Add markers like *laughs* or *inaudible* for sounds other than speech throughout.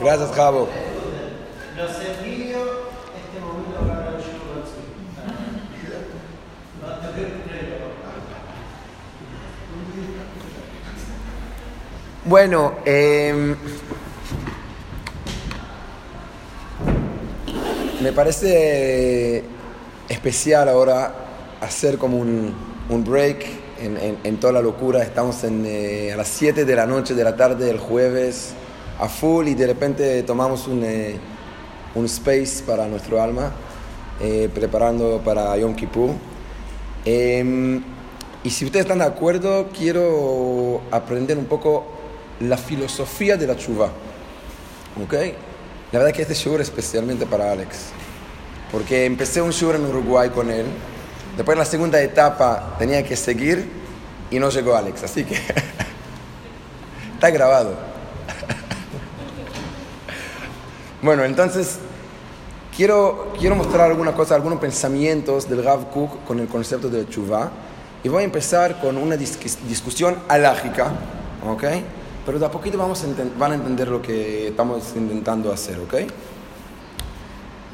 Gracias, Javo. Los este momento para el show Bueno, eh, me parece especial ahora hacer como un, un break en, en- en toda la locura. Estamos en, eh, a las 7 de la noche de la tarde del jueves a full y de repente tomamos un, eh, un space para nuestro alma, eh, preparando para Yom Kippur. Em, y si ustedes están de acuerdo, quiero aprender un poco la filosofía de la chuva. ¿Ok? La verdad que este show es especialmente para Alex. Porque empecé un show en Uruguay con él. Después en la segunda etapa tenía que seguir y no llegó Alex. Así que *laughs* está grabado. Bueno, entonces quiero, quiero mostrar alguna cosa, algunos pensamientos del Rav Kook con el concepto de chuva. Y voy a empezar con una dis- discusión alágica, ¿ok? Pero de a poquito vamos a van a entender lo que estamos intentando hacer, ¿ok?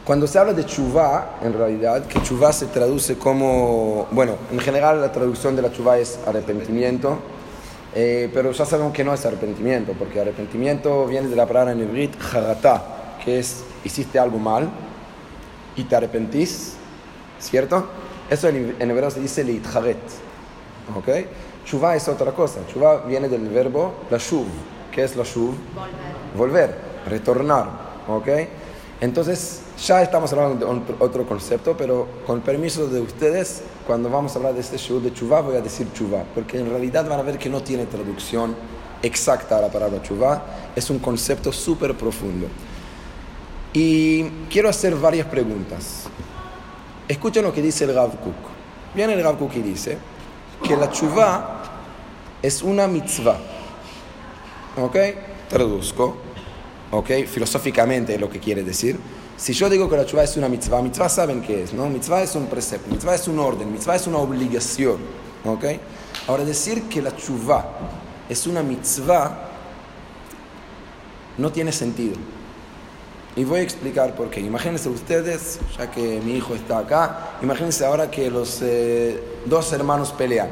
Cuando se habla de chuvá, en realidad, que chuvá se traduce como, bueno, en general la traducción de la chuvá es arrepentimiento, eh, pero ya sabemos que no es arrepentimiento, porque arrepentimiento viene de la palabra en hebreo jaratá, que es hiciste algo mal y te arrepentís, ¿cierto? Eso en, en hebreo se dice leitjaret, ¿ok? Chuvá es otra cosa, chuvá viene del verbo la shuv, ¿qué es la shuv? volver, retornar, ¿ok? Entonces, ya estamos hablando de otro concepto, pero con permiso de ustedes, cuando vamos a hablar de este show de chuvá, voy a decir chuvá, porque en realidad van a ver que no tiene traducción exacta a la palabra chuvá, es un concepto súper profundo. Y quiero hacer varias preguntas. Escuchen lo que dice el Rav Kook. Viene el Rav Kook y dice que la chuvá es una mitzvah. ¿Ok? Traduzco. ¿Ok? Filosóficamente lo que quiere decir. Si yo digo que la chuva es una mitzvah, mitzvah saben qué es, ¿no? Mitzvah es un precepto, mitzvah es un orden, mitzvah es una obligación. ¿Ok? Ahora, decir que la chuva es una mitzvah no tiene sentido. Y voy a explicar por qué. Imagínense ustedes, ya que mi hijo está acá, imagínense ahora que los eh, dos hermanos pelean.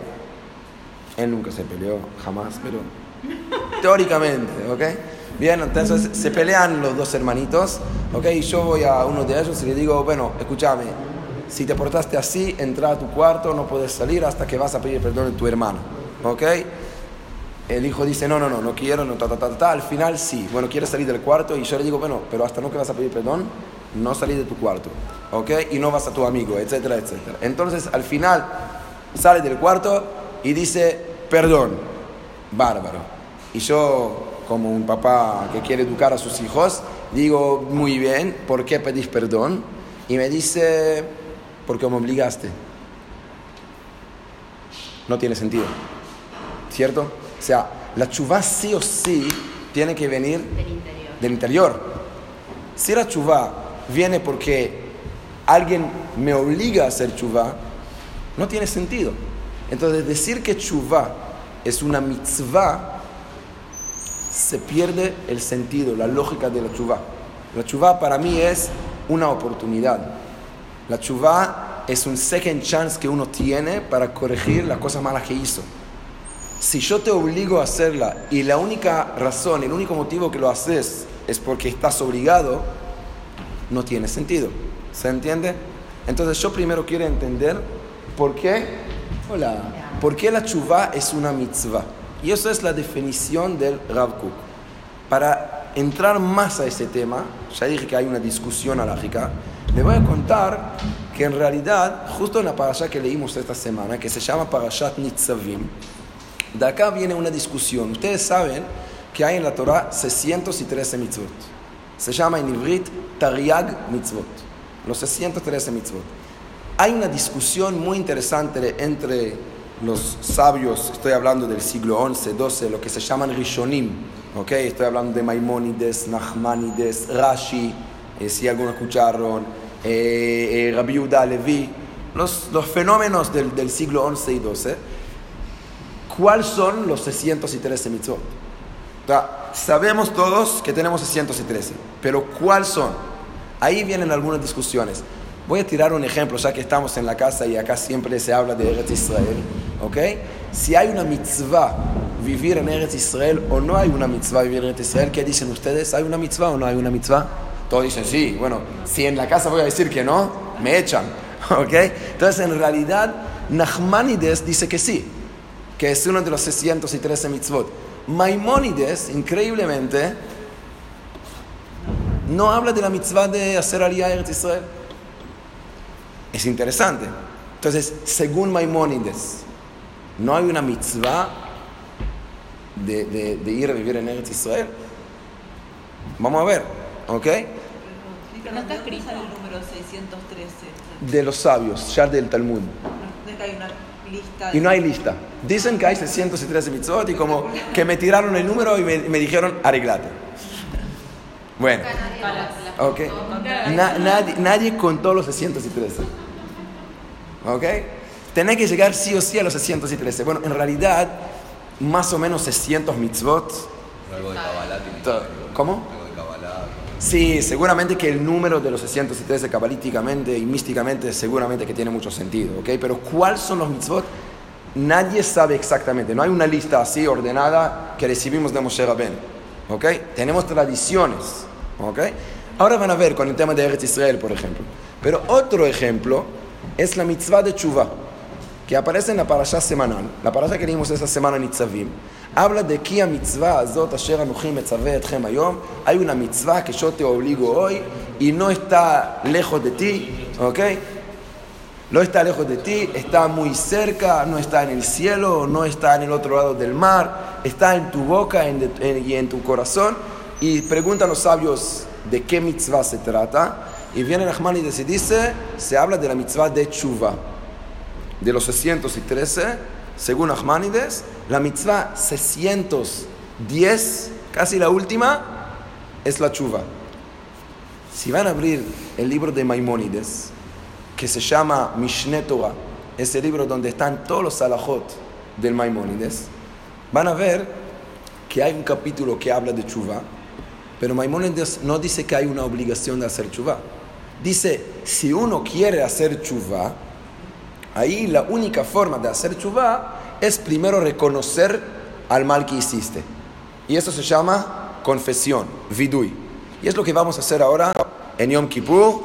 Él nunca se peleó, jamás, pero teóricamente, ¿ok? Bien, entonces se pelean los dos hermanitos, ¿ok? Y yo voy a uno de ellos y le digo, bueno, escúchame, si te portaste así, entra a tu cuarto, no puedes salir hasta que vas a pedir perdón a tu hermano, ¿ok? El hijo dice, no, no, no, no quiero, no, ta, ta, ta, ta. Al final sí, bueno, quieres salir del cuarto y yo le digo, bueno, pero hasta no que vas a pedir perdón, no salí de tu cuarto, ¿ok? Y no vas a tu amigo, etcétera, etcétera. Entonces, al final, sale del cuarto y dice, perdón, bárbaro. Y yo, como un papá que quiere educar a sus hijos, digo, muy bien, ¿por qué pedís perdón? Y me dice, porque me obligaste. No tiene sentido, ¿cierto? O sea, la chuvá sí o sí tiene que venir Del interior. del interior. Si la chuvá viene porque alguien me obliga a hacer chuvá, no tiene sentido. Entonces, decir que chuvá es una mitzvah, se pierde el sentido, la lógica de la chuvá. La chuvá para mí es una oportunidad. La chuvá es un second chance que uno tiene para corregir la cosa mala que hizo. Si yo te obligo a hacerla y la única razón, el único motivo que lo haces es porque estás obligado, no tiene sentido. ¿Se entiende? Entonces yo primero quiero entender por qué, hola, por qué la chuvá es una mitzvah. Y eso es la definición del Rav. Para entrar más a ese tema, ya dije que hay una discusión alágica, le voy a contar que en realidad, justo en la parasha que leímos esta semana, que se llama Parashat Nitzavim, de acá viene una discusión. Ustedes saben que hay en la Torah 613 mitzvot. Se llama en ivrit Tariag mitzvot. Los 613 mitzvot. Hay una discusión muy interesante entre los sabios, estoy hablando del siglo 11, 12, lo que se llaman Rishonim. ¿ok? Estoy hablando de Maimónides, Nachmanides, Rashi, eh, si algunos escucharon, eh, eh, Rabbi Levi, los, los fenómenos del, del siglo 11 y 12. ¿Cuáles son los 613 mitzvot? O sea, sabemos todos que tenemos 613, pero ¿cuáles son? Ahí vienen algunas discusiones. Voy a tirar un ejemplo, ya que estamos en la casa y acá siempre se habla de Eretz Israel, ¿ok? Si hay una mitzvah vivir en Eretz Israel o no hay una mitzvah vivir en Eretz Israel, ¿qué dicen ustedes? ¿Hay una mitzvah o no hay una mitzvah? Todos dicen sí. Bueno, si en la casa voy a decir que no, me echan, *laughs* ¿ok? Entonces, en realidad, Nachmanides dice que sí, que es uno de los 613 mitzvot. Maimónides, increíblemente, no habla de la mitzvah de hacer aliyah a Eretz Israel. Es interesante. Entonces, según Maimónides, no hay una mitzvah de, de- de ir a vivir en Eretz Israel. Vamos a ver, ¿ok? No está escrito el número 613. De los sabios, ya del Talmud. No lista. Y no hay lista. Dicen que hay 613 mitzvot y como que me tiraron el número y me, me dijeron arreglate. Bueno, ok. Na- nadie, nadie contó los 613. Ok. Tenés que llegar sí o sí a los 613. Bueno, en realidad, más o menos 600 mitzvot. ¿Cómo? Sí, seguramente que el número de los 613 cabalísticamente y místicamente seguramente que tiene mucho sentido, ¿ok? Pero ¿cuáles son los mitzvot? Nadie sabe exactamente, no hay una lista así ordenada que recibimos de Moshe Rabben, ¿ok? Tenemos tradiciones, ¿ok? Ahora van a ver con el tema de Eretz Israel, por ejemplo. Pero otro ejemplo es la mitzvah de Tshuva, que aparece en la parasha semanal, la parasha que leímos esa semana en Nitzavim, mitzvah azot asher anuchim metzaveh etchem hayom, hay una mitzvah que yo te obligo hoy y no está lejos de ti, ¿ok? No está lejos de ti, está muy cerca, no está en el cielo, no está en el otro lado del mar, está en tu boca en en- y en tu corazón. Y preguntan los sabios de qué mitzvah se trata. Y viene Nachmanides y dice, se habla de la mitzvah de Tshuva. De los 613, según Nachmanides, la mitzvah 610, casi la última, es la Tshuva. Si van a abrir el libro de Maimónides, que se llama Mishneh Torah, ese libro donde están todos los salahot del Maimónides, van a ver que hay un capítulo que habla de Tshuva, pero Maimónides no dice que hay una obligación de hacer Tshuva. Dice, si uno quiere hacer Tshuva, ahí la única forma de hacer Tshuva es primero reconocer al mal que hiciste. Y eso se llama confesión, vidui. Y es lo que vamos a hacer ahora en Yom Kippur,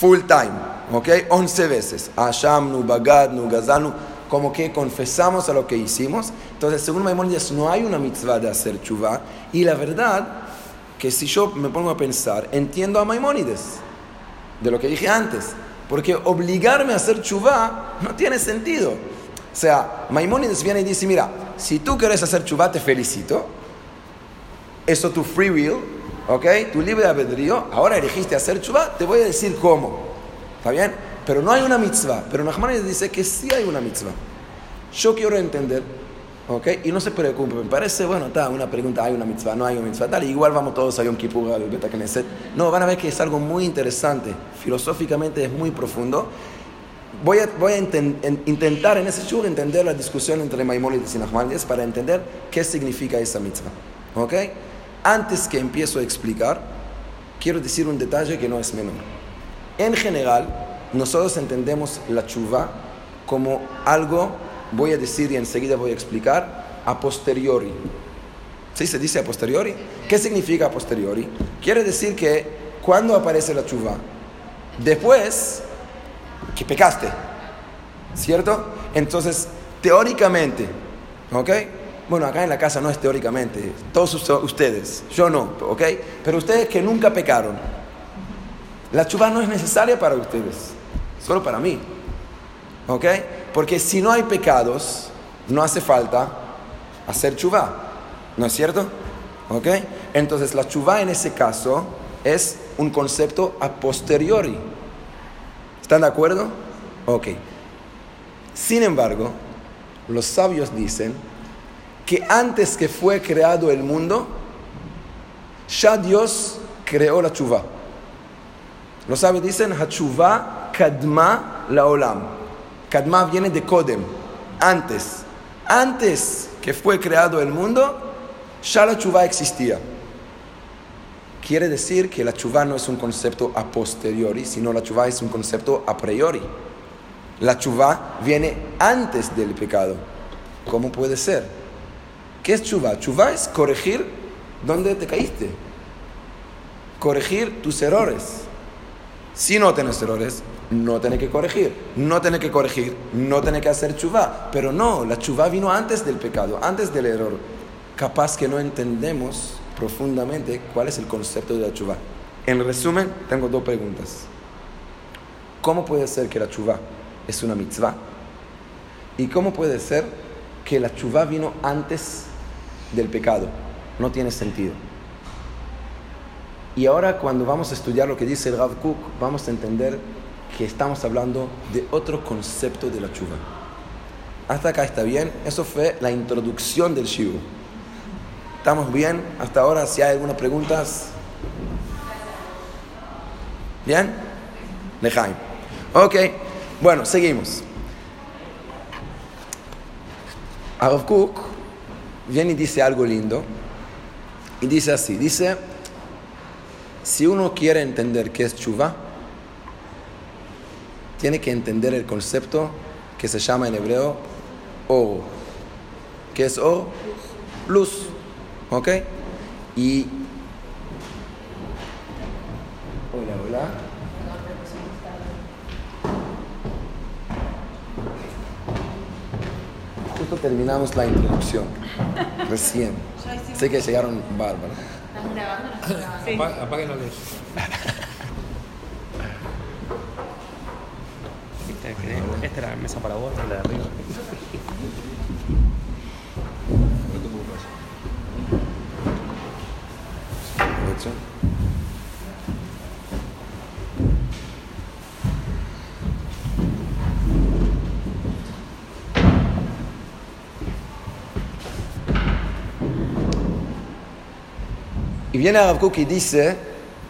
full time, ¿ok? 11 veces. Ashamnu, Bagadnu, Gazanu, como que confesamos a lo que hicimos. Entonces, según Maimónides, no hay una mitzvah de hacer chuva. Y la verdad, que si yo me pongo a pensar, entiendo a Maimónides, de lo que dije antes. Porque obligarme a hacer chuva no tiene sentido. O sea, Maimónides viene y dice, mira, si tú quieres hacer chuva, te felicito. Eso tu free will, ¿ok? Tu libre albedrío. Ahora elegiste hacer chuva, te voy a decir cómo. ¿Está bien? Pero no hay una mitzvah. Pero Nachmanides dice que sí hay una mitzvah. Yo quiero entender, ¿ok? Y no se preocupen, me parece, bueno, está, una pregunta, hay una mitzvah, no hay una mitzvah, tal, igual vamos todos a Yom Kippur al Beta Knesset. No, van a ver que es algo muy interesante, filosóficamente es muy profundo. Voy a, voy a en- intentar en ese shur entender la discusión entre Maimónides y Nachmanides para entender qué significa esa mitzvah, ¿ok? Antes que empiezo a explicar, quiero decir un detalle que no es menor. En general, nosotros entendemos la chuva como algo, voy a decir y enseguida voy a explicar, a posteriori. ¿Sí se dice a posteriori? ¿Qué significa a posteriori? Quiere decir que cuando aparece la chuva, después que pecaste, ¿cierto? Entonces, teóricamente, ¿ok? Bueno, acá en la casa no es teóricamente, todos us- ustedes, yo no, ¿ok? Pero ustedes que nunca pecaron, la chuva no es necesaria para ustedes, solo para mí. ¿Ok? Porque si no hay pecados, no hace falta hacer chuva. ¿No es cierto? ¿Ok? Entonces la chuva en ese caso es un concepto a posteriori. ¿Están de acuerdo? Ok. Sin embargo, los sabios dicen que antes que fue creado el mundo, ya Dios creó la chuva. Los sabios dicen, Hachuva kadma la olam. Kadma viene de Kodem, antes. Antes que fue creado el mundo, ya la chuva existía. Quiere decir que la chuva no es un concepto a posteriori, sino la chuva es un concepto a priori. La chuva viene antes del pecado. ¿Cómo puede ser? ¿Qué es chuva? Chuva es corregir donde te caíste. Corregir tus errores. Si no tienes errores, no tienes que corregir. No tienes que corregir, no tienes que hacer chuva. Pero no, la chuva vino antes del pecado, antes del error. Capaz que no entendemos profundamente cuál es el concepto de la chuva. En resumen, tengo dos preguntas. ¿Cómo puede ser que la chuva es una mitzvah? ¿Y cómo puede ser que la chuva vino antes del pecado? No tiene sentido. Y ahora cuando vamos a estudiar lo que dice el Rav Kook, vamos a entender que estamos hablando de otro concepto de la chuva. Hasta acá está bien, eso fue la introducción del shiur. ¿Estamos bien? Hasta ahora, si hay algunas preguntas. ¿Bien? Lejaim. Ok, bueno, seguimos. Rav Kook viene y dice algo lindo. Y dice así, dice, si uno quiere entender qué es chuva, tiene que entender el concepto que se llama en hebreo o. ¿Qué es o? Luz. ¿Ok? Y. Hola, hola. Justo terminamos la introducción. *laughs* Recién. Sé que llegaron bárbaros. ¿Están grabando? Apa- Apaguen la luz. Esta era la mesa para vos, la de arriba. Y viene Rav Kook y dice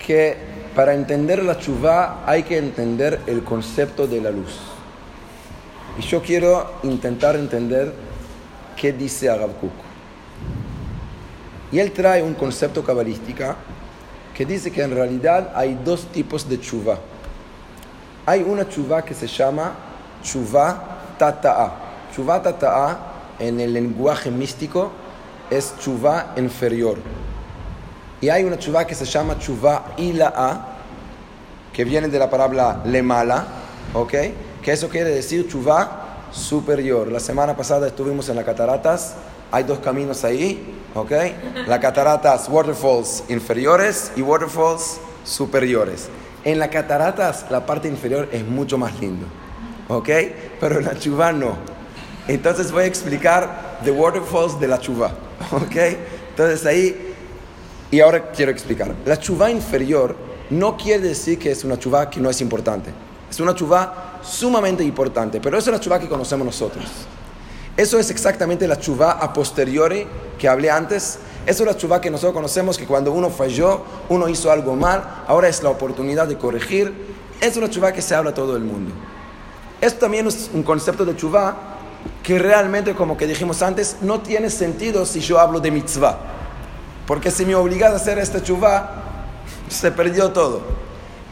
que para entender la chuva hay que entender el concepto de la luz. Y yo quiero intentar entender qué dice Rav. Y él trae un concepto cabalístico que dice que en realidad hay dos tipos de chuva. Hay una chuva que se llama chuva tata'a. Chuva tata'a en el lenguaje místico es chuva inferior. Y hay una chuva que se llama chuva ila'a, que viene de la palabra lemala, ¿ok? Que eso quiere decir chuva superior. La semana pasada estuvimos en las cataratas, hay dos caminos ahí, ¿ok? Las cataratas, waterfalls inferiores y waterfalls superiores. En las cataratas la parte inferior es mucho más lindo, ¿ok? Pero en la chuva no. Entonces voy a explicar the waterfalls de la chuva, ¿ok? Entonces ahí y ahora quiero explicar. La chuva inferior no quiere decir que es una chuva que no es importante. Es una chuva sumamente importante, pero es una chuva que conocemos nosotros. Eso es exactamente la chuva a posteriori que hablé antes. Eso es la chuva que nosotros conocemos que cuando uno falló, uno hizo algo mal, ahora es la oportunidad de corregir. Es una chuva que se habla a todo el mundo. Esto también es un concepto de chuva que realmente, como que dijimos antes, no tiene sentido si yo hablo de mitzvah. Porque si me obligas a hacer esta chuva, se perdió todo.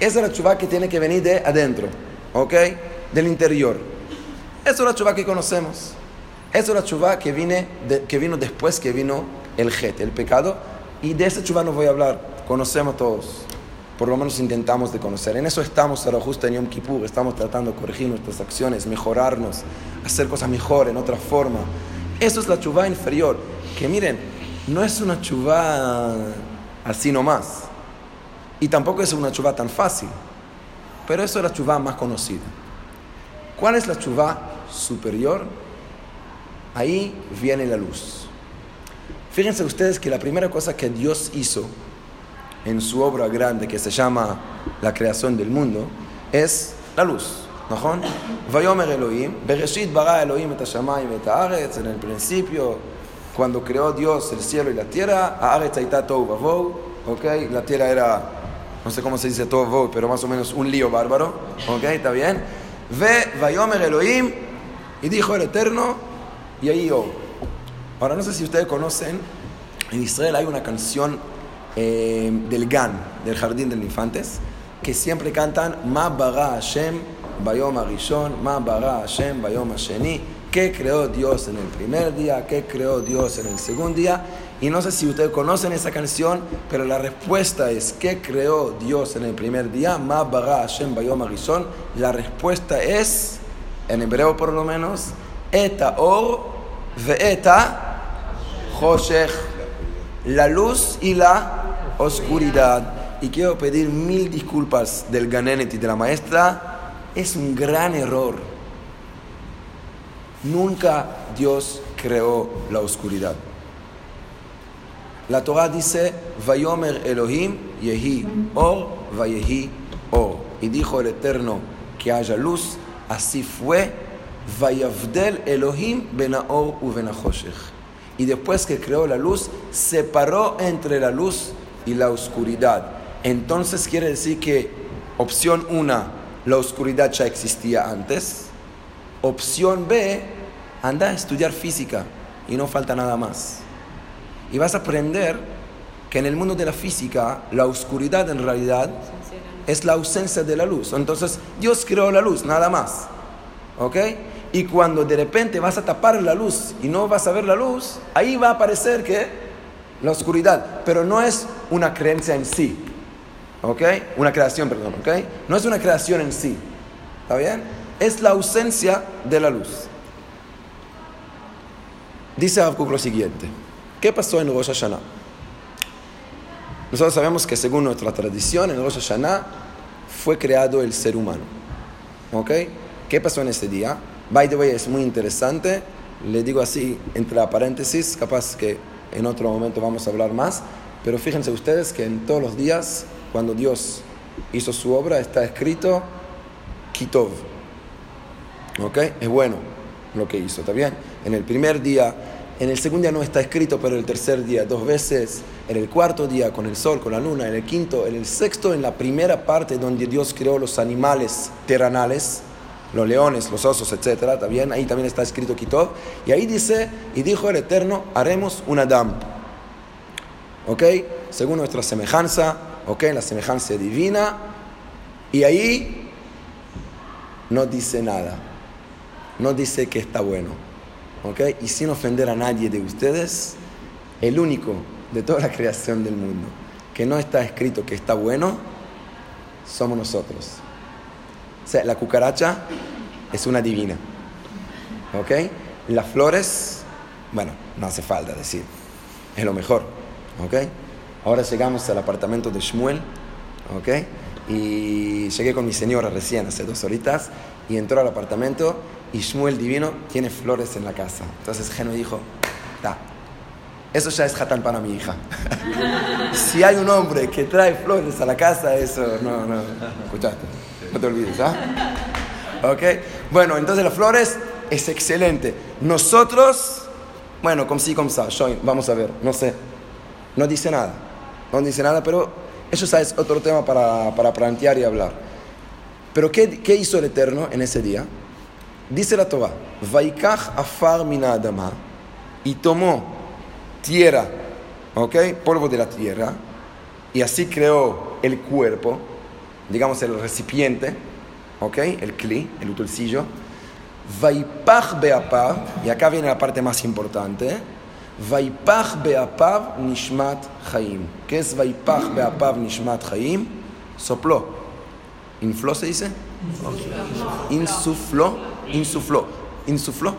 Esa es la chuva que tiene que venir de adentro, ¿ok? Del interior. Esa es la chuva que conocemos. Esa es la chuva que, de- que vino después que vino el jet, el pecado. Y de esa chuva no voy a hablar. Conocemos todos. Por lo menos intentamos de conocer. En eso estamos ahora justo en Yom Kippur. Estamos tratando de corregir nuestras acciones, mejorarnos, hacer cosas mejor, en otra forma. Eso es la chuva inferior. Que miren, no es una chuvá así nomás. Y tampoco es una chuvá tan fácil. Pero eso es la chuvá más conocida. ¿Cuál es la chuvá superior? Ahí viene la luz. Fíjense ustedes que la primera cosa que Dios hizo en su obra grande que se llama la creación del mundo es la luz. ¿no? En el principio cuando creó Dios el cielo y la tierra, ¿ok? La tierra era, no sé cómo se dice todo, pero más o menos un lío bárbaro, ¿ok? ¿Está bien? Ve, Vayomer Elohim, y dijo el Eterno, y ahí yo. Ahora, no sé si ustedes conocen, en Israel hay una canción eh, del Gan, del Jardín de Infantes, que siempre cantan, Ma bara Hashem, Bayom Arishon, Ma bara Hashem, Bayom Asheni. ¿Qué creó Dios en el primer día? ¿Qué creó Dios en el segundo día? Y no sé si ustedes conocen esa canción, pero la respuesta es ¿qué creó Dios en el primer día? Ma bara Hashem bayom arishon. La respuesta es, en hebreo por lo menos, Eta or ve'eta choshech la luz y la oscuridad. Y quiero pedir mil disculpas del Ganenet y de la maestra. Es un gran error. Nunca Dios creó la oscuridad. La Torah dice, Vayomer Elohim Yehi Or Vayehi Or. Y dijo el Eterno que haya luz, así fue. Vayavdel Elohim Benaor u y después que creó la luz, separó entre la luz y la oscuridad. Entonces quiere decir que opción 1, la oscuridad ya existía antes. Opción B, anda a estudiar física y no falta nada más. Y vas a aprender que en el mundo de la física la oscuridad en realidad es la ausencia de la luz. Entonces Dios creó la luz, nada más. ¿Ok? Y cuando de repente vas a tapar la luz y no vas a ver la luz, ahí va a aparecer que la oscuridad, pero no es una creencia en sí. ¿Ok? Una creación, perdón, ¿ok? No es una creación en sí. ¿Está bien? Es la ausencia de la luz. Dice Habacuc lo siguiente. ¿Qué pasó en Rosh Hashanah? Nosotros sabemos que según nuestra tradición, en Rosh Hashanah fue creado el ser humano. ¿Ok? ¿Qué pasó en ese día? By the way, es muy interesante. Le digo así, entre paréntesis, capaz que en otro momento vamos a hablar más. Pero fíjense ustedes que en todos los días, cuando Dios hizo su obra, está escrito Kitov. ¿Ok? Es bueno lo que hizo, ¿está bien? En el primer día, en el segundo día no está escrito, pero el tercer día dos veces, en el cuarto día con el sol, con la luna, en el quinto, en el sexto, en la primera parte donde Dios creó los animales terrenales, los leones, los osos, etcétera, ¿está bien? Ahí también está escrito Kitov. Y ahí dice, y dijo el Eterno, haremos un Adam. ¿Ok? Según nuestra semejanza, ¿ok? La semejanza divina. Y ahí no dice nada. No dice que está bueno. ¿Ok? Y sin ofender a nadie de ustedes, el único de toda la creación del mundo que no está escrito que está bueno, somos nosotros. O sea, la cucaracha es una divina. ¿Ok? Las flores, bueno, no hace falta decir, es lo mejor. ¿Ok? Ahora llegamos al apartamento de Shmuel. ¿Ok? Y llegué con mi señora recién, hace dos horitas, y entró al apartamento y Shmuel divino tiene flores en la casa. Entonces Geno dijo, da, eso ya es hatán para mi hija. *laughs* si hay un hombre que trae flores a la casa, eso no, no, escuchaste, no te olvides, ¿ah? ¿Ok? Bueno, entonces las flores es excelente. Nosotros, bueno, como sí, como sa, vamos a ver, no sé. No dice nada, no dice nada, pero eso ya es otro tema para, para plantear y hablar. Pero ¿qué, ¿qué, hizo el Eterno en ese día? Dice la Torah, Vaikach afar mina adama, y tomó tierra, ¿ok? Polvo de la tierra, y así creó el cuerpo, digamos el recipiente, ¿ok? El cli, el utensilio. Vaipach beapav, y acá viene la parte más importante. Vaipach beapav nishmat chaim. ¿Qué es Vaipach beapav nishmat chaim? Sopló. ¿Infló se dice? Insufló. Insufló. Insufló.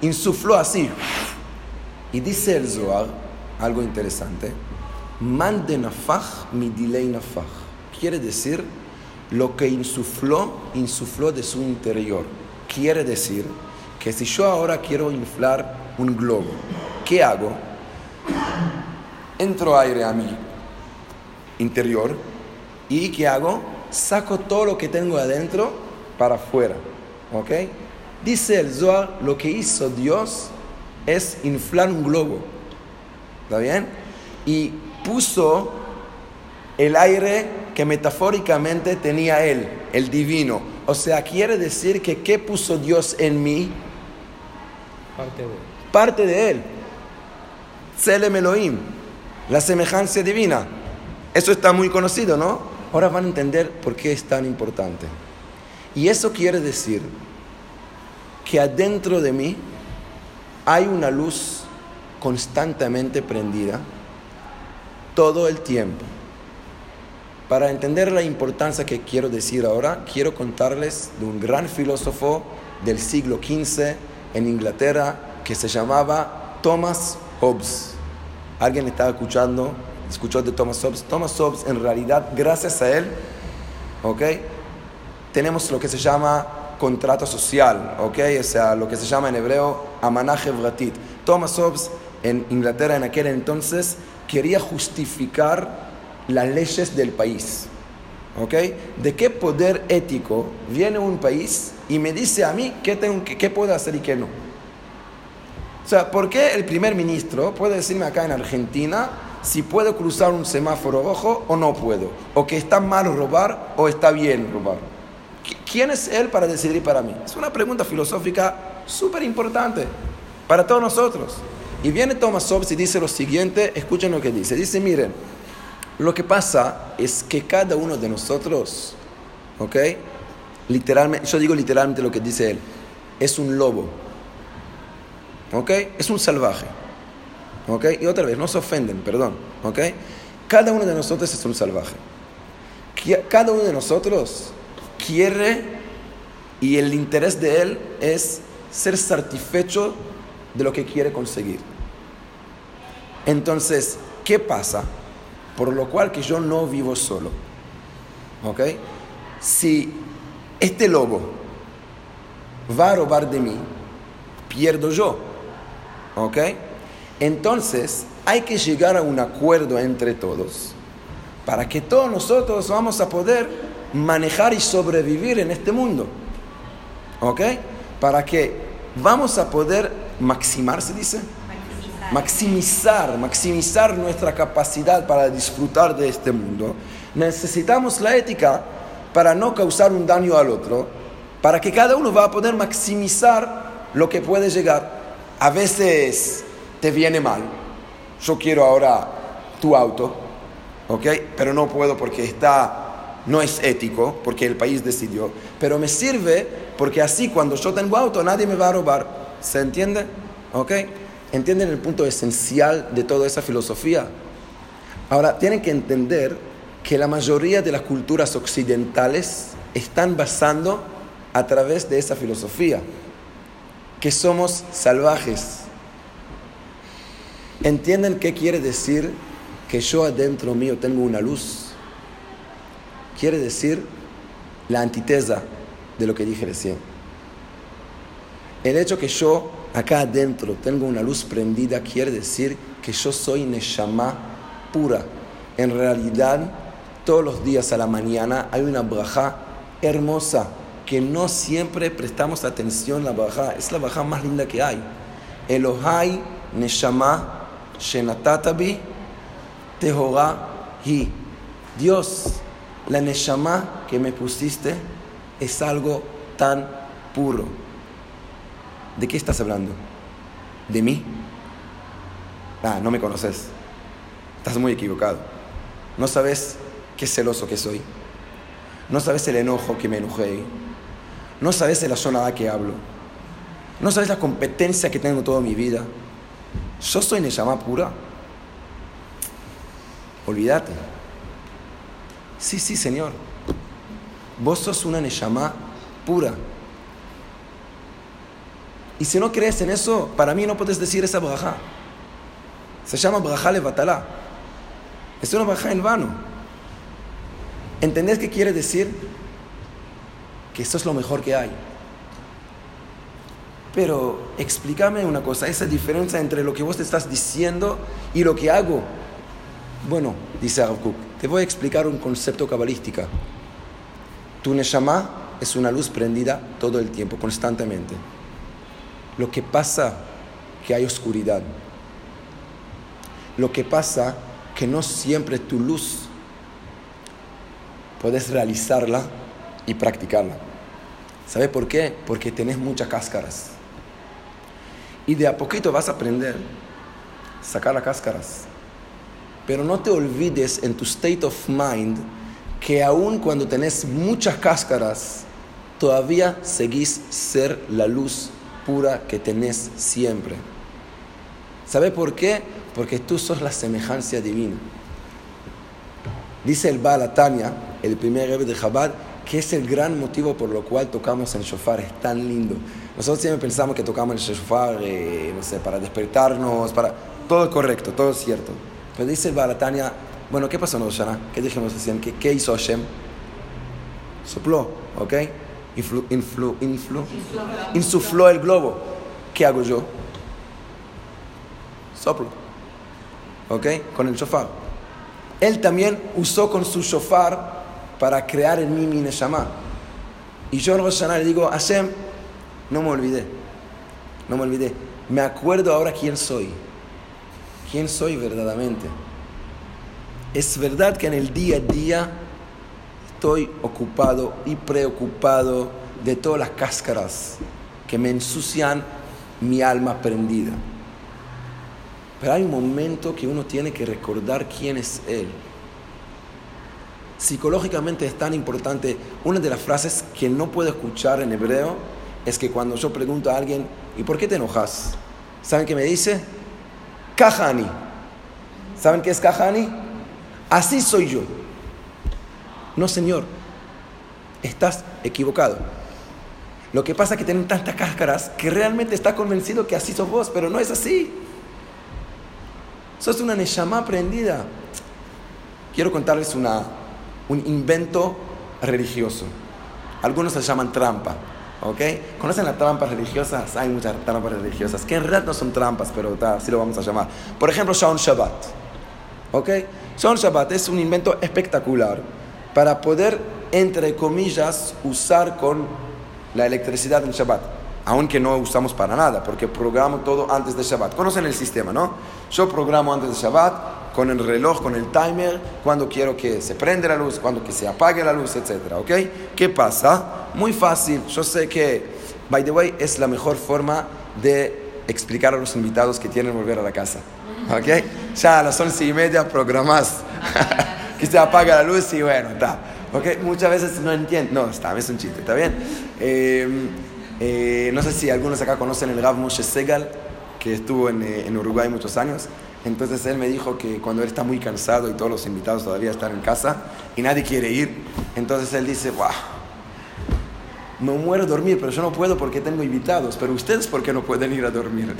Insufló así. Y dice el Zohar algo interesante. Man de nafach midilei nafach. Quiere decir lo que insufló, insufló de su interior. Quiere decir que si yo ahora quiero inflar un globo, ¿qué hago? Entro aire a mi interior y ¿qué hago? Saco todo lo que tengo adentro para afuera. ¿Ok? Dice el Zohar, lo que hizo Dios es inflar un globo. ¿Está bien? Y puso el aire que metafóricamente tenía Él, el divino. O sea, quiere decir que ¿qué puso Dios en mí? Parte de él. Parte de Él. Tselem Elohim. la semejanza divina. Eso está muy conocido, ¿no? Ahora van a entender por qué es tan importante. Y eso quiere decir que adentro de mí hay una luz constantemente prendida todo el tiempo. Para entender la importancia que quiero decir ahora, quiero contarles de un gran filósofo del siglo XV en Inglaterra que se llamaba Thomas Hobbes. ¿Alguien estaba escuchando? ¿Escuchó de Thomas Hobbes? Thomas Hobbes, en realidad, gracias a él. Tenemos lo que se llama contrato social, ¿ok? O sea, lo que se llama en hebreo amanah vratit. Thomas Hobbes en Inglaterra en aquel entonces quería justificar las leyes del país. ¿Ok? ¿De qué poder ético viene un país y me dice a mí qué, tengo, qué puedo hacer y qué no? O sea, ¿por qué el primer ministro puede decirme acá en Argentina si puedo cruzar un semáforo rojo o no puedo? ¿O que está mal robar o está bien robar? ¿Quién es él para decidir para mí? Es una pregunta filosófica súper importante para todos nosotros. Y viene Thomas Hobbes y dice lo siguiente, escuchen lo que dice. Dice, miren, lo que pasa es que cada uno de nosotros, ¿ok? Literalmente, yo digo literalmente lo que dice él, es un lobo, ¿ok? Es un salvaje, ¿ok? Y otra vez, no se ofenden, perdón, ¿ok? Cada uno de nosotros es un salvaje. Cada uno de nosotros quiere y el interés de él es ser satisfecho de lo que quiere conseguir. Entonces, ¿qué pasa? Por lo cual que yo no vivo solo. ¿Ok? Si este lobo va a robar de mí, pierdo yo. ¿Ok? Entonces, hay que llegar a un acuerdo entre todos para que todos nosotros vamos a poder manejar y sobrevivir en este mundo. ¿Ok? Para que vamos a poder maximar, se dice, maximizar, maximizar nuestra capacidad para disfrutar de este mundo, necesitamos la ética para no causar un daño al otro, para que cada uno va a poder maximizar lo que puede llegar. A veces te viene mal. Yo quiero ahora tu auto, ¿ok? Pero no puedo porque está, no es ético, porque el país decidió. Pero me sirve porque así cuando yo tengo auto nadie me va a robar. ¿Se entiende? ¿Ok? ¿Entienden el punto esencial de toda esa filosofía? Ahora, tienen que entender que la mayoría de las culturas occidentales están basando a través de esa filosofía, que somos salvajes. ¿Entienden qué quiere decir que yo adentro mío tengo una luz? Quiere decir la antitesa de lo que dije recién. El hecho que yo acá adentro tengo una luz prendida, quiere decir que yo soy Neshama pura. En realidad, todos los días a la mañana hay una braja hermosa que no siempre prestamos atención a la braja. Es la braja más linda que hay. Elohai Neshama Shenatatabi Tehorah Hi. Dios, la Neshama que me pusiste es algo tan puro. ¿De qué estás hablando? ¿De mí? Ah, no me conoces. Estás muy equivocado. No sabes qué celoso que soy. No sabes el enojo que me enojé. No sabes la zona que hablo. No sabes la competencia que tengo toda mi vida. Yo soy Neshama pura. Olvídate. Sí, sí, Señor. Vos sos una Neshama pura. Y si no crees en eso, para mí no puedes decir esa braja. Se llama braja levatalá. Es una braja en vano. ¿Entendés qué quiere decir? Que esto es lo mejor que hay. Pero explícame una cosa, esa diferencia entre lo que vos te estás diciendo y lo que hago. Bueno, dice Kuk, te voy a explicar un concepto cabalístico. Tu neshama es una luz prendida todo el tiempo, constantemente. Lo que pasa que hay oscuridad. Lo que pasa que no siempre tu luz puedes realizarla y practicarla. ¿Sabe por qué? Porque tenés muchas cáscaras. Y de a poquito vas a aprender a sacar las cáscaras. Pero no te olvides en tu state of mind que aun cuando tenés muchas cáscaras, todavía seguís ser la luz pura que tenés siempre. ¿Sabe por qué? Porque tú sos la semejanza divina. Dice el Baal Atanya, el primer rebe de Chabad, que es el gran motivo por lo cual tocamos el shofar, es tan lindo. Nosotros siempre pensamos que tocamos el shofar, eh, no sé, para despertarnos, para... Todo correcto, todo cierto. Pero dice el Baal Atanya, bueno, ¿qué pasó en Oshana? ¿Qué dijimos recién? ¿Qué, ¿Qué hizo Hashem? Sopló, ¿ok? Influ, influ, influ, insufló el globo. ¿Qué hago yo? Soplo. ¿Ok? Con el shofar. Él también usó con su shofar para crear en mí mi neshama. Y yo en Rosh le digo, Hashem, no me olvidé. No me olvidé. Me acuerdo ahora quién soy. ¿Quién soy verdaderamente? Es verdad que en el día a día estoy ocupado y preocupado de todas las cáscaras que me ensucian mi alma prendida. Pero hay un momento que uno tiene que recordar quién es Él. Psicológicamente es tan importante. Una de las frases que no puedo escuchar en hebreo es que cuando yo pregunto a alguien, ¿y por qué te enojas? ¿Saben qué me dice? Kahani. ¿Saben qué es Kahani? Así soy yo. No, señor. Estás equivocado. Lo que pasa es que tienen tantas cáscaras que realmente está convencido que así sos vos, pero no es así. Sos una neshama prendida. Quiero contarles una, un invento religioso. Algunos se llaman trampa. ¿Ok? ¿Conocen las trampas religiosas? Hay muchas trampas religiosas que en realidad no son trampas, pero así lo vamos a llamar. Por ejemplo, Shaun Shabbat. ¿Ok? Shaun Shabbat es un invento espectacular para poder, entre comillas, usar con la electricidad en Shabbat. Aunque no usamos para nada, porque programo todo antes de Shabbat. Conocen el sistema, ¿no? Yo programo antes de Shabbat con el reloj, con el timer, cuando quiero que se prenda la luz, cuando que se apague la luz, etc. ¿Ok? ¿Qué pasa? Muy fácil. Yo sé que, by the way, es la mejor forma de explicar a los invitados que tienen volver a la casa. ¿Ok? Ya a las once y media programás *laughs* que se apaga la luz y bueno, está. ¿Ok? Muchas veces no entiendo. No, está, es un chiste, ¿está bien? Eh, eh, no sé si algunos acá conocen el Rav Moshe Segal, que estuvo en, eh, en Uruguay muchos años. Entonces él me dijo que cuando él está muy cansado y todos los invitados todavía están en casa y nadie quiere ir, entonces él dice, wow, me muero de dormir, pero yo no puedo porque tengo invitados, pero ustedes por qué no pueden ir a dormir.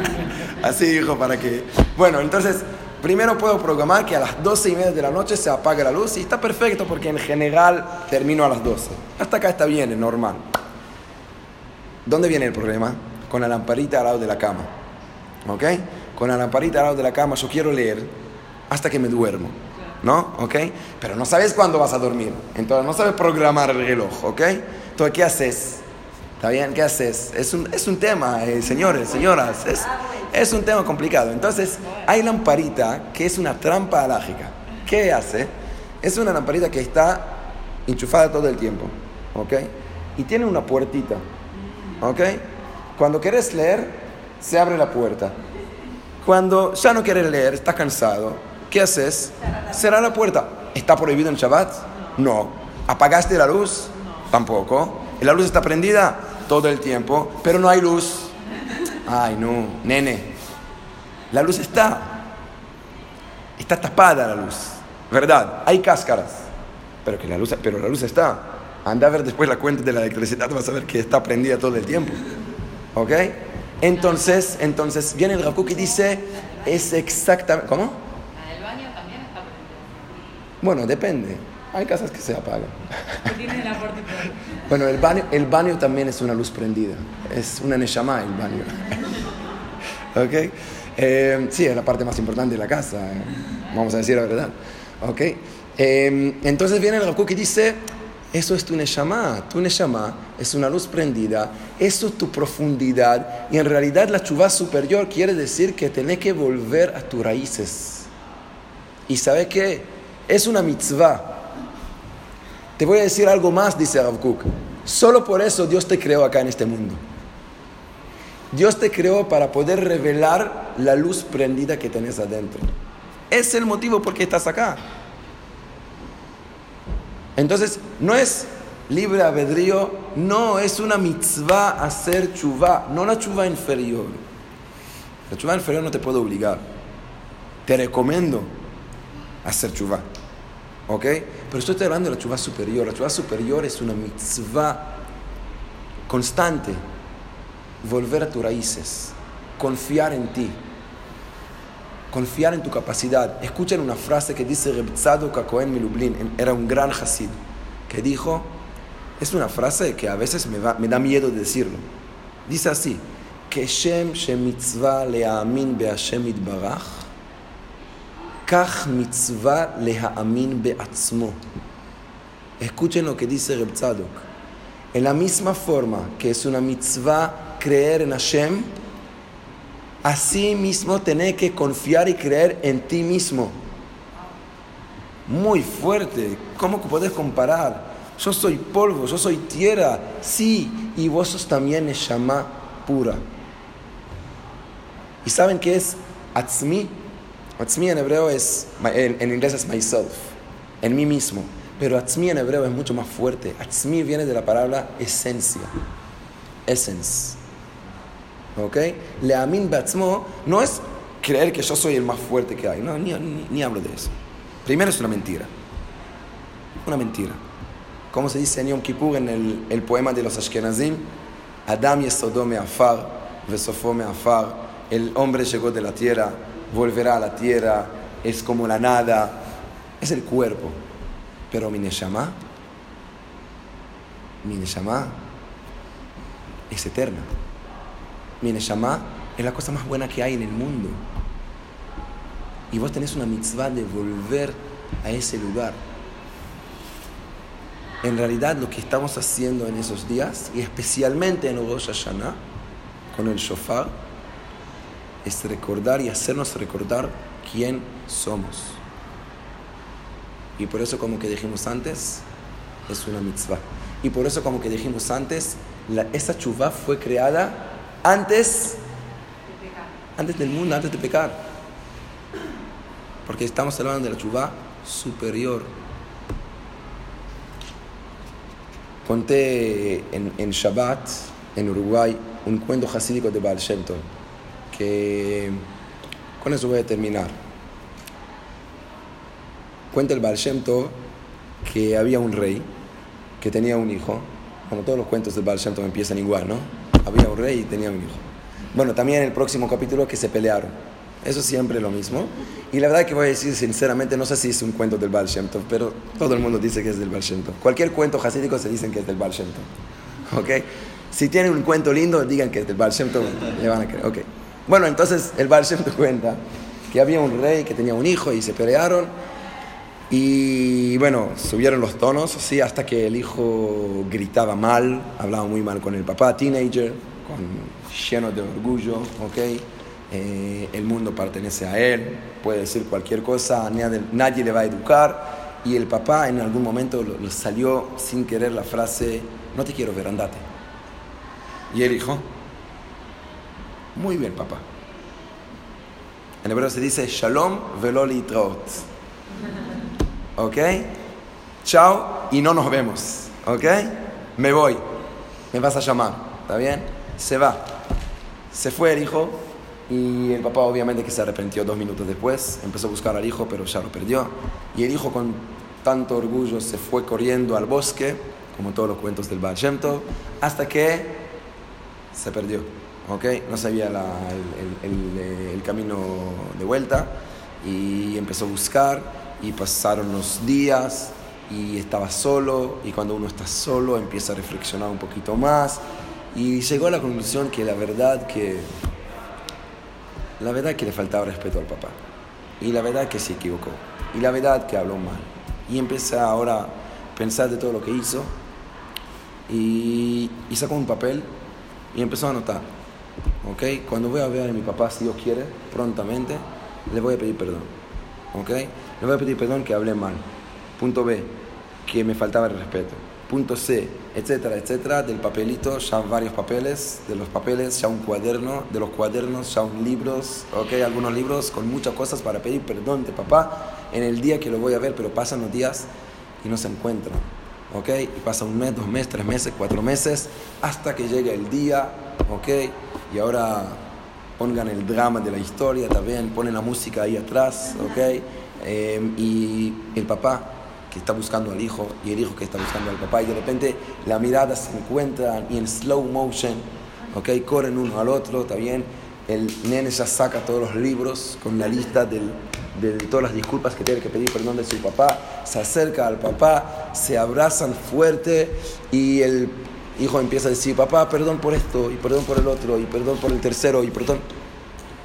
*laughs* Así dijo para que... Bueno, entonces, primero puedo programar que a las 12 y media de la noche se apague la luz y está perfecto porque en general termino a las 12. Hasta acá está bien, es normal. ¿Dónde viene el problema? Con la lamparita al lado de la cama. ¿Ok? Con la lamparita al lado de la cama yo quiero leer hasta que me duermo. ¿No? ¿Ok? Pero no sabes cuándo vas a dormir. Entonces no sabes programar el reloj. ¿Ok? Entonces, ¿qué haces? ¿Está bien? ¿Qué haces? Es un, es un tema, eh, señores, señoras. Es, es un tema complicado. Entonces, hay lamparita que es una trampa alágica. ¿Qué hace? Es una lamparita que está enchufada todo el tiempo. ¿Ok? Y tiene una puertita. ¿Ok? Cuando quieres leer, se abre la puerta. Cuando ya no quieres leer, estás cansado, ¿qué haces? Cerrar la puerta. ¿Está prohibido en Shabbat? No. ¿Apagaste la luz? Tampoco. ¿La luz está prendida? Todo el tiempo, pero no hay luz. Ay, no, nene. La luz está. Está tapada la luz. ¿Verdad? Hay cáscaras. Pero, que la, luz, pero la luz está. Anda a ver después la cuenta de la electricidad, vas a ver que está prendida todo el tiempo. ¿Ok? Entonces, entonces viene el Rav y dice, es exactamente... ¿Cómo? Del baño también está. Bueno, depende. Hay casas que se apagan. La. *laughs* Bueno, el baño, el baño también es una luz prendida. Es una neshama el baño. *laughs* ¿Ok? Eh, sí, es la parte más importante de la casa. Vamos a decir la verdad. ¿Ok? Eh, entonces viene el Rav y dice, eso es tu neshama. Tu neshama es una luz prendida. Eso es tu profundidad. Y en realidad la chuva superior quiere decir que tenés que volver a tus raíces. ¿Y sabe qué? Es una mitzvah. Te voy a decir algo más, dice Rav Kook. Solo por eso Dios te creó acá en este mundo. Dios te creó para poder revelar la luz prendida que tenés adentro. Es el motivo por qué estás acá. Entonces, no es libre albedrío, no es una mitzvah hacer chuvá, no la chuvá inferior. La chuvá inferior no te puedo obligar. Te recomiendo hacer chuvá. ¿Ok? Pero estoy hablando de la chuvá superior. La chuvá superior es una mitzvah constante. Volver a tus raíces. Confiar en ti Confiar en tu capacidad. Escuchen una frase que dice Reb Tzadok Cohen Milublin. Era un gran hasid. Que dijo, es una frase que a veces me, va- me da miedo decirlo. Dice así, כשם שמצווה להאמין בהשם יתברך, כך מצווה להאמין בעצמו. Escuchen lo que dice Reb Tzadok. En la misma forma que es una mitzvah creer en Hashem, así mismo tenés que confiar y creer en ti mismo. Muy fuerte. ¿Cómo puedes comparar? Yo soy polvo, yo soy tierra, sí, y vos sos también Neshama pura. ¿Y saben qué es Atzmi? Atzmi en hebreo es, en, en inglés es myself, en mí mismo. Pero Atzmi en hebreo es mucho más fuerte. Atzmi viene de la palabra esencia, essence. ¿Ok? Leamin Batzmo no es creer que yo soy el más fuerte que hay. No, ni, ni- ni hablo de eso. Primero es una mentira. Una mentira. ¿Cómo se dice en Yom Kippur en el, el poema de los Ashkenazim? Adam yesodó me'afar, vesofó me'afar. El hombre llegó de la tierra, volverá a la tierra, es como la nada. Es el cuerpo. Pero mi neshama, mi neshama es eterna. Mi neshama es la cosa más buena que hay en el mundo. Y vos tenés una mitzvah de volver a ese lugar. En realidad lo que estamos haciendo en esos días, y especialmente en Rosh Hashanah, con el shofar, es recordar y hacernos recordar quién somos. Y por eso, como que dijimos antes, es una mitzvah. Y por eso, como que dijimos antes, la, esa chuvá fue creada antes, antes del mundo, antes de pecar. Porque estamos hablando de la chuvá superior. Conté en, en Shabbat, en Uruguay, un cuento hasídico de Baal Shem Tov, que con eso voy a terminar. Cuenta el Baal Shem Tov que había un rey que tenía un hijo. Como todos los cuentos del Baal Shem Tov empiezan igual, ¿no? Había un rey y tenía un hijo. Bueno, también en el próximo capítulo que se pelearon. Eso siempre lo mismo. Y la verdad que voy a decir sinceramente, no sé si es un cuento del Baal Shem Tov, pero todo el mundo dice que es del Baal Shem Tov. Cualquier cuento hasídico se dicen que es del Baal Shem Tov. Si tienen un cuento lindo, digan que es del Baal Shem le van a creer. Ok. Bueno, entonces el Baal Shem Tov cuenta que había un rey que tenía un hijo y se pelearon. Y bueno, subieron los tonos, así, hasta que el hijo gritaba mal, hablaba muy mal con el papá, teenager, lleno de orgullo, ¿ok? Eh, el mundo pertenece a él, puede decir cualquier cosa, nadie, le va a educar. Y el papá en algún momento lo salió sin querer la frase, no te quiero ver, andate. Y él dijo, muy bien papá. En hebreo se dice, shalom velo litraot. ¿Ok? Chao y no nos vemos. ¿Ok? Me voy. Me vas a llamar. ¿Está bien? Se va. Se fue el hijo y el papá obviamente que se arrepintió dos minutos después. Empezó a buscar al hijo pero ya lo perdió. Y el hijo con tanto orgullo se fue corriendo al bosque, como todos los cuentos del Baal hasta que se perdió. ¿Ok? No sabía el camino de vuelta y empezó a buscar y pasaron los días y estaba solo y cuando uno está solo empieza a reflexionar un poquito más y llegó a la conclusión que la verdad que la verdad que le faltaba respeto al papá y la verdad que se equivocó y la verdad que habló mal y empecé ahora a pensar de todo lo que hizo y, y sacó un papel y empezó a anotar. ¿Ok? Cuando voy a ver a mi papá, si Dios quiere, prontamente, le voy a pedir perdón. ¿Ok? Le voy a pedir perdón que hablé mal. Punto B, que me faltaba el respeto. punto C, etcétera, etcétera, del papelito ya varios papeles, de los papeles ya un cuaderno, de los cuadernos ya un libros, ok, algunos libros con muchas cosas para pedir perdón de papá en el día que lo voy a ver, pero pasan los días y no se encuentran, ok, y pasa un mes, dos meses, tres meses, cuatro meses, hasta que llega el día, ok, y ahora pongan el drama de la historia también, ponen la música ahí atrás, ok, Eh, y el papá que está buscando al hijo y el hijo que está buscando al papá y de repente la mirada se encuentran y en slow motion, ok, corren uno al otro, está bien, el nene ya saca todos los libros con la lista del- de todas las disculpas que tiene que pedir perdón de su papá, se acerca al papá, se abrazan fuerte y el hijo empieza a decir, papá, perdón por esto y perdón por el otro y perdón por el tercero y perdón.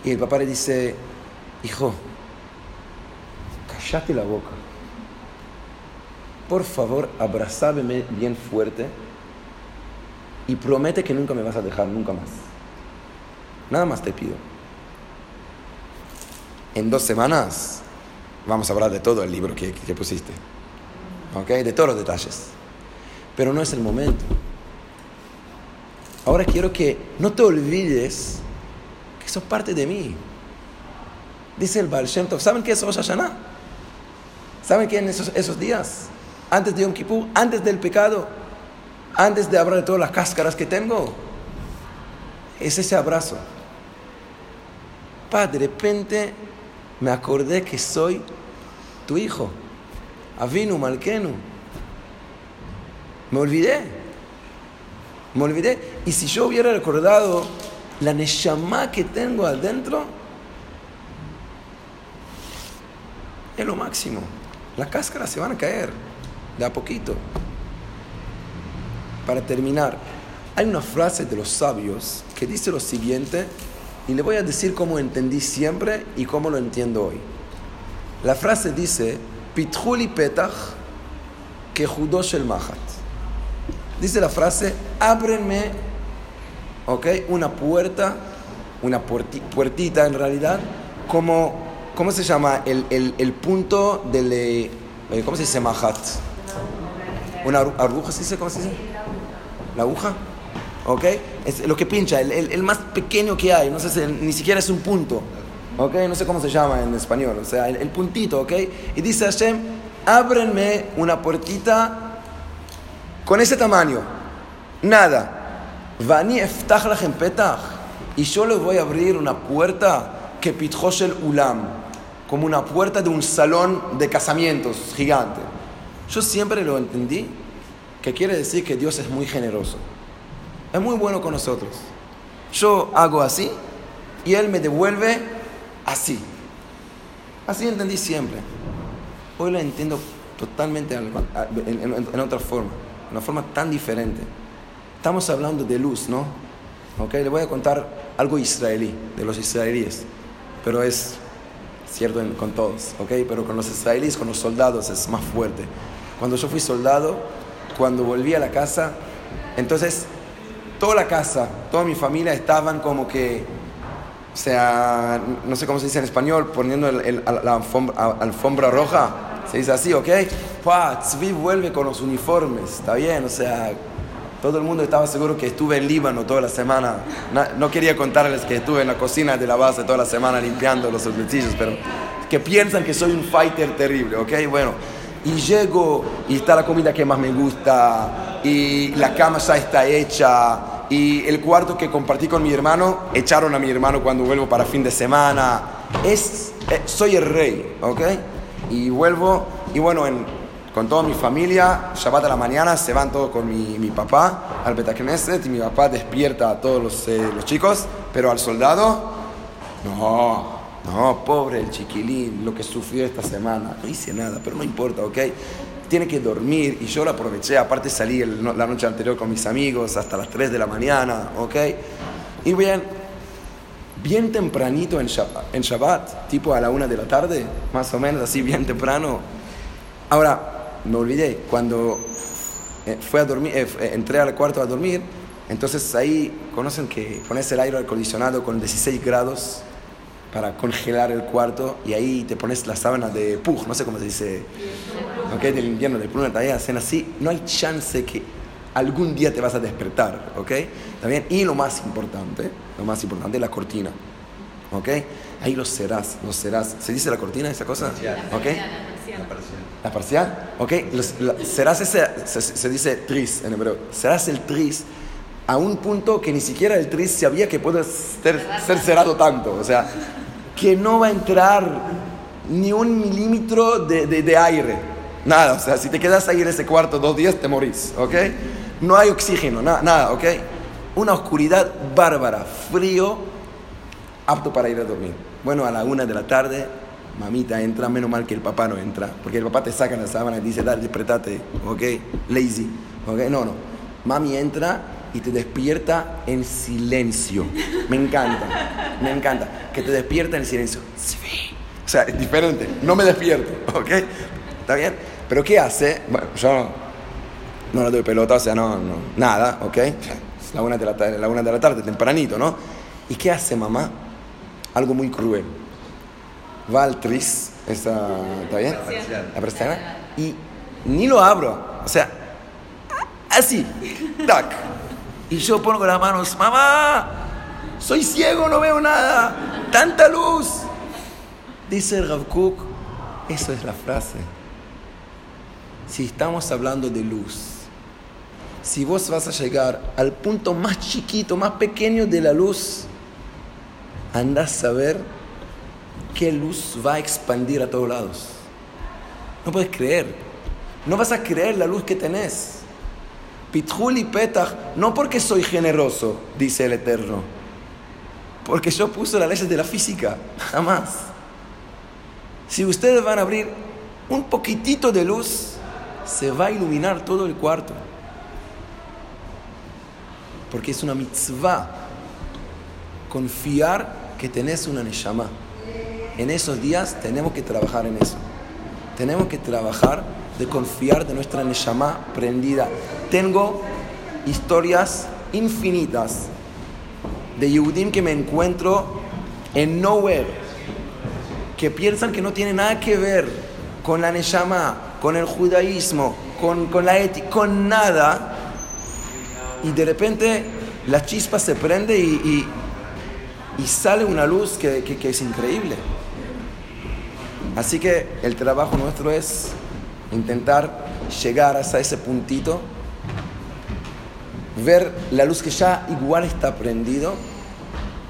Y el papá le dice, hijo, callate la boca. Por favor, abrázame bien fuerte y promete que nunca me vas a dejar, nunca más. Nada más te pido. En dos semanas vamos a hablar de todo el libro que, que pusiste. ¿Ok? De todos los detalles. Pero no es el momento. Ahora quiero que no te olvides que sos parte de mí. Dice el Baal Shem Tov. ¿Saben qué es Rosh Hashanah? ¿Saben qué en esos, esos días? Antes de Yom Kippur, antes del pecado, antes de de todas las cáscaras que tengo, es ese abrazo. Pa, de repente me acordé que soy tu hijo, Avinu Malkenu. Me olvidé, me olvidé. Y si yo hubiera recordado la Neshama que tengo adentro, es lo máximo. Las cáscaras se van a caer de a poquito. Para terminar, hay una frase de los sabios que dice lo siguiente, y le voy a decir cómo entendí siempre y cómo lo entiendo hoy. La frase dice, Pitjuli petach que judosh el mahat. Dice la frase, ábrenme, ¿ok? Una puerta, una puerti- puertita en realidad, como, ¿cómo se llama? El, el- el punto del, eh, ¿cómo se dice mahat? ¿Una aguja se dice? ¿Cómo se dice? ¿La aguja? ¿Ok? Es lo que pincha, el, el- más pequeño que hay, no sé si ni siquiera es un punto. ¿Ok? No sé cómo se llama en español, o sea, el puntito, ¿ok? Y dice Hashem, ábrenme una puertita con ese tamaño. Nada. Vani eftach lachem petach. Y yo les voy a abrir una puerta que pitjosh el ulam, como una puerta de un salón de casamientos gigante. Yo siempre lo entendí que quiere decir que Dios es muy generoso. Es muy bueno con nosotros. Yo hago así y Él me devuelve así. Así entendí siempre. Hoy lo entiendo totalmente en, en- en otra forma, una forma tan diferente. Estamos hablando de luz, ¿no? Ok, le voy a contar algo israelí, de los israelíes, pero es cierto en- con todos, ¿ok? Pero con los israelíes, con los soldados es más fuerte. Cuando yo fui soldado, cuando volví a la casa, entonces toda la casa, toda mi familia estaban como que, o sea, no sé cómo se dice en español, poniendo el- el- la alfombra, alfombra roja, se dice así, ¿ok? Pua, Tzvi vuelve con los uniformes, está bien, o sea, todo el mundo estaba seguro que estuve en Líbano toda la semana. Na- No, quería contarles que estuve en la cocina de la base toda la semana limpiando los utensilios, pero que piensan que soy un fighter terrible, ¿ok? Bueno, y llego y está la comida que más me gusta, y la cama ya está hecha, y el cuarto que compartí con mi hermano, echaron a mi hermano cuando vuelvo para fin de semana. Es, eh, soy el rey, ¿ok? Y vuelvo, y bueno, en, con toda mi familia, Shabbat a la mañana, se van todos con mi, mi papá al Betacneset y mi papá despierta a todos los, eh, los chicos, pero al soldado, no, no, pobre el chiquilín, lo que sufrió esta semana, no hice nada, pero no importa, ¿ok? Tiene que dormir y yo lo aproveché, aparte salí el- la noche anterior con mis amigos hasta las 3 de la mañana, ¿ok? Y bien, bien tempranito en Shabbat, en Shabbat, tipo a la 1 de la tarde, más o menos así, bien temprano, Ahora, me olvidé, cuando eh, fue a dormir, eh, entré al cuarto a dormir, entonces ahí conocen que pones el aire acondicionado con 16 grados para congelar el cuarto y ahí te pones la sábana de pug, no sé cómo se dice, ¿ok? Del invierno, del pluma todavía hacen así, no hay chance que algún día te vas a despertar, ¿ok? ¿Está bien? Y lo más importante, lo más importante es la cortina, ¿ok? Ahí los serás, los serás. ¿Se dice la cortina, esa cosa? ¿Ok? La parcial, ¿ok? Los- serás ese, se, dice tris en hebreo, serás el tris a un punto que ni siquiera el tris sabía que puede ser, cerrado tanto, o sea, que no va a entrar ni un milímetro de, de- de aire, nada, o sea, si te quedas ahí en ese cuarto dos días te morís, ¿ok? No hay oxígeno, na- nada, ¿ok? Una oscuridad bárbara, frío, apto para ir a dormir. Bueno, a la una de la tarde, mamita entra, menos mal que el papá no entra, porque el papá te saca la sábana y dice, dale, despertate, ¿ok? Lazy, ¿ok? No, no. Mami entra y te despierta en silencio. Me encanta, me encanta. Que te despierta en silencio. Sí. O sea, es diferente. No me despierto, ¿ok? ¿Está bien? Pero ¿qué hace? Bueno, yo no le doy pelota, o sea, no, no, nada, ¿ok? La una de la la una de la tarde, tempranito, ¿no? ¿Y qué hace mamá? Algo muy cruel. Va al tris, esa, ¿está bien? La persiana. Y ni lo abro, o sea, así, tac. Y yo pongo las manos, mamá, soy ciego, no veo nada, tanta luz. Dice el Rav Kook, eso es la frase. Si estamos hablando de luz, si vos vas a llegar al punto más chiquito, más pequeño de la luz, andás a ver qué luz va a expandir a todos lados. No puedes creer. No vas a creer la luz que tenés. Pitjul y Petach, no porque soy generoso, dice el Eterno, porque yo puse las leyes de la física, *laughs* jamás. Si ustedes van a abrir un poquitito de luz, se va a iluminar todo el cuarto. Porque es una mitzvah confiar que tenés una neshama. En esos días tenemos que trabajar en eso. Tenemos que trabajar de confiar de nuestra neshama prendida. Tengo historias infinitas de Yehudim que me encuentro en nowhere, que piensan que no tiene nada que ver con la neshama, con el judaísmo, con, con la ética, con nada, y de repente la chispa se prende y, y- sale una luz que- que es increíble. Así que el trabajo nuestro es intentar llegar hasta ese puntito, ver la luz que ya igual está prendido,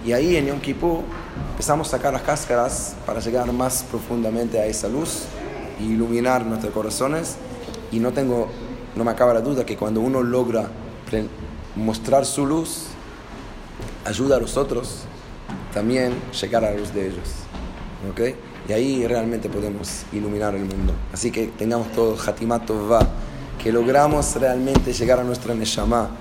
y ahí en Yom Kippur empezamos a sacar las cáscaras para llegar más profundamente a esa luz e iluminar nuestros corazones. Y no tengo, no me acaba la duda que cuando uno logra mostrar su luz, ayuda a los otros también llegar a la luz de ellos. ¿Ok? Y ahí realmente podemos iluminar el mundo. Así que tengamos todo Hatimat va que logramos realmente llegar a nuestra Neshama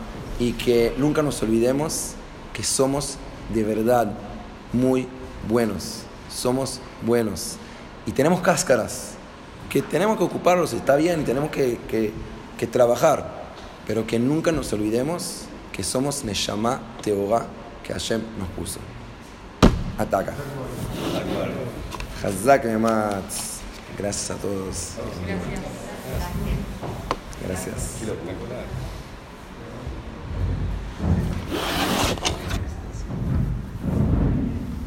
y que nunca nos olvidemos que somos de verdad muy buenos. Somos buenos. Y tenemos cáscaras que tenemos que ocuparlos, está bien, tenemos que, que- que trabajar, pero que nunca nos olvidemos que somos Neshama Teorá que Hashem nos puso. Ataca. Hazak Mematz. Gracias a todos. Gracias. Gracias. Gracias.